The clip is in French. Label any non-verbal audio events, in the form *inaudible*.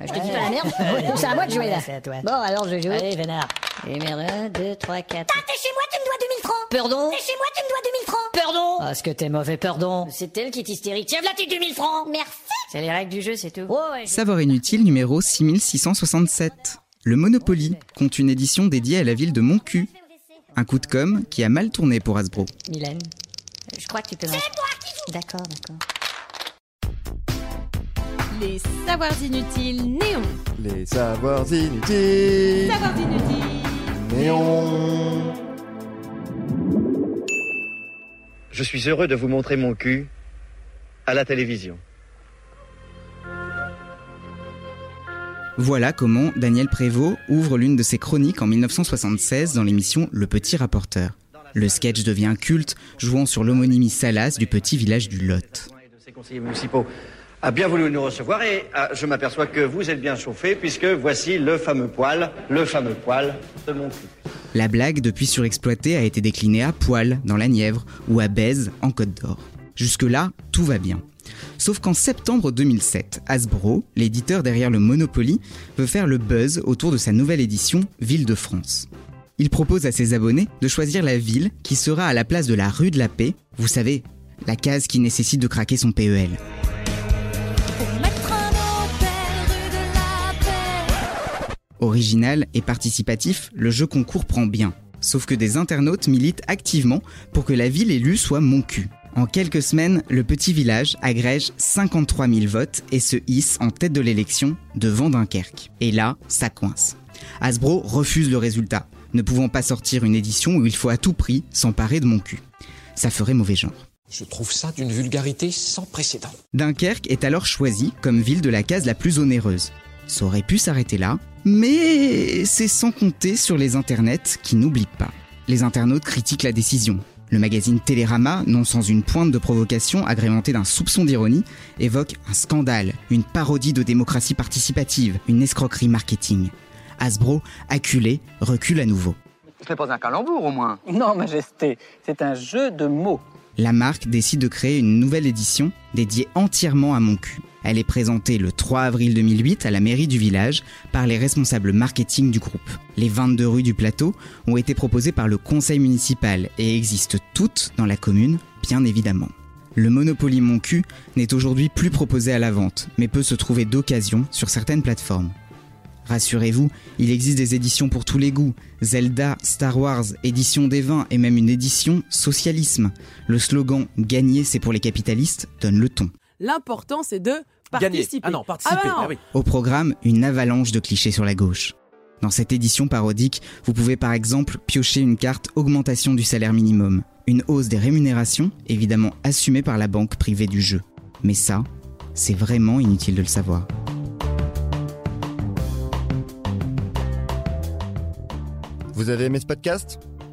Je te dis pas la merde. *laughs* C'est à moi de jouer là. C'est à toi. Bon, alors je joue. Allez, vénard. Et merde, 1, 2, 3, 4. T'es chez moi, tu me dois 2000 francs. Pardon T'es chez moi, tu me dois 2000 francs. Pardon Ah, ce que t'es mauvais, pardon. C'est elle qui est hystérique. Tiens, voilà tes 2000 francs Merci. C'est les règles du jeu, c'est tout. Ouais. Savoir inutile numéro 6667. Le Monopoly compte une édition dédiée à la ville de Moncu. Un coup de com qui a mal tourné pour Hasbro. Mylène, je crois que tu peux C'est moi qui D'accord, d'accord. Les savoirs inutiles néons. Les savoirs inutiles. Savoirs inutiles. Néon. Je suis heureux de vous montrer mon cul à la télévision. Voilà comment Daniel Prévost ouvre l'une de ses chroniques en 1976 dans l'émission Le Petit Rapporteur. Le sketch devient culte, jouant sur l'homonymie salace du petit village du Lot. A bien voulu nous recevoir et ah, je m'aperçois que vous êtes bien chauffés puisque voici le fameux poil, le fameux poil de mon cul. La blague, depuis surexploitée, a été déclinée à Poil, dans la Nièvre, ou à Bèze, en Côte d'Or. Jusque-là, tout va bien. Sauf qu'en septembre 2007, Hasbro, l'éditeur derrière le Monopoly, veut faire le buzz autour de sa nouvelle édition Ville de France. Il propose à ses abonnés de choisir la ville qui sera à la place de la rue de la Paix, vous savez, la case qui nécessite de craquer son PEL. Original et participatif, le jeu concours prend bien. Sauf que des internautes militent activement pour que la ville élue soit mon cul. En quelques semaines, le petit village agrège 53 000 votes et se hisse en tête de l'élection devant Dunkerque. Et là, ça coince. Hasbro refuse le résultat, ne pouvant pas sortir une édition où il faut à tout prix s'emparer de mon cul. Ça ferait mauvais genre. Je trouve ça d'une vulgarité sans précédent. Dunkerque est alors choisie comme ville de la case la plus onéreuse. Ça aurait pu s'arrêter là, mais c'est sans compter sur les internets qui n'oublient pas. Les internautes critiquent la décision. Le magazine Télérama, non sans une pointe de provocation agrémentée d'un soupçon d'ironie, évoque un scandale, une parodie de démocratie participative, une escroquerie marketing. Hasbro, acculé, recule à nouveau. Ce n'est pas un calembour au moins. Non, Majesté, c'est un jeu de mots. La marque décide de créer une nouvelle édition dédiée entièrement à mon cul. Elle est présentée le 3 avril 2008 à la mairie du village par les responsables marketing du groupe. Les 22 rues du plateau ont été proposées par le conseil municipal et existent toutes dans la commune, bien évidemment. Le Monopoly Mon Cul n'est aujourd'hui plus proposé à la vente, mais peut se trouver d'occasion sur certaines plateformes. Rassurez-vous, il existe des éditions pour tous les goûts. Zelda, Star Wars, édition des vins et même une édition socialisme. Le slogan Gagner c'est pour les capitalistes donne le ton. L'important, c'est de participer. Ah non, participer. Ah bah non. ah oui. Au programme, une avalanche de clichés sur la gauche. Dans cette édition parodique, vous pouvez par exemple piocher une carte augmentation du salaire minimum, une hausse des rémunérations, évidemment assumée par la banque privée du jeu. Mais ça, c'est vraiment inutile de le savoir. Vous avez aimé ce podcast?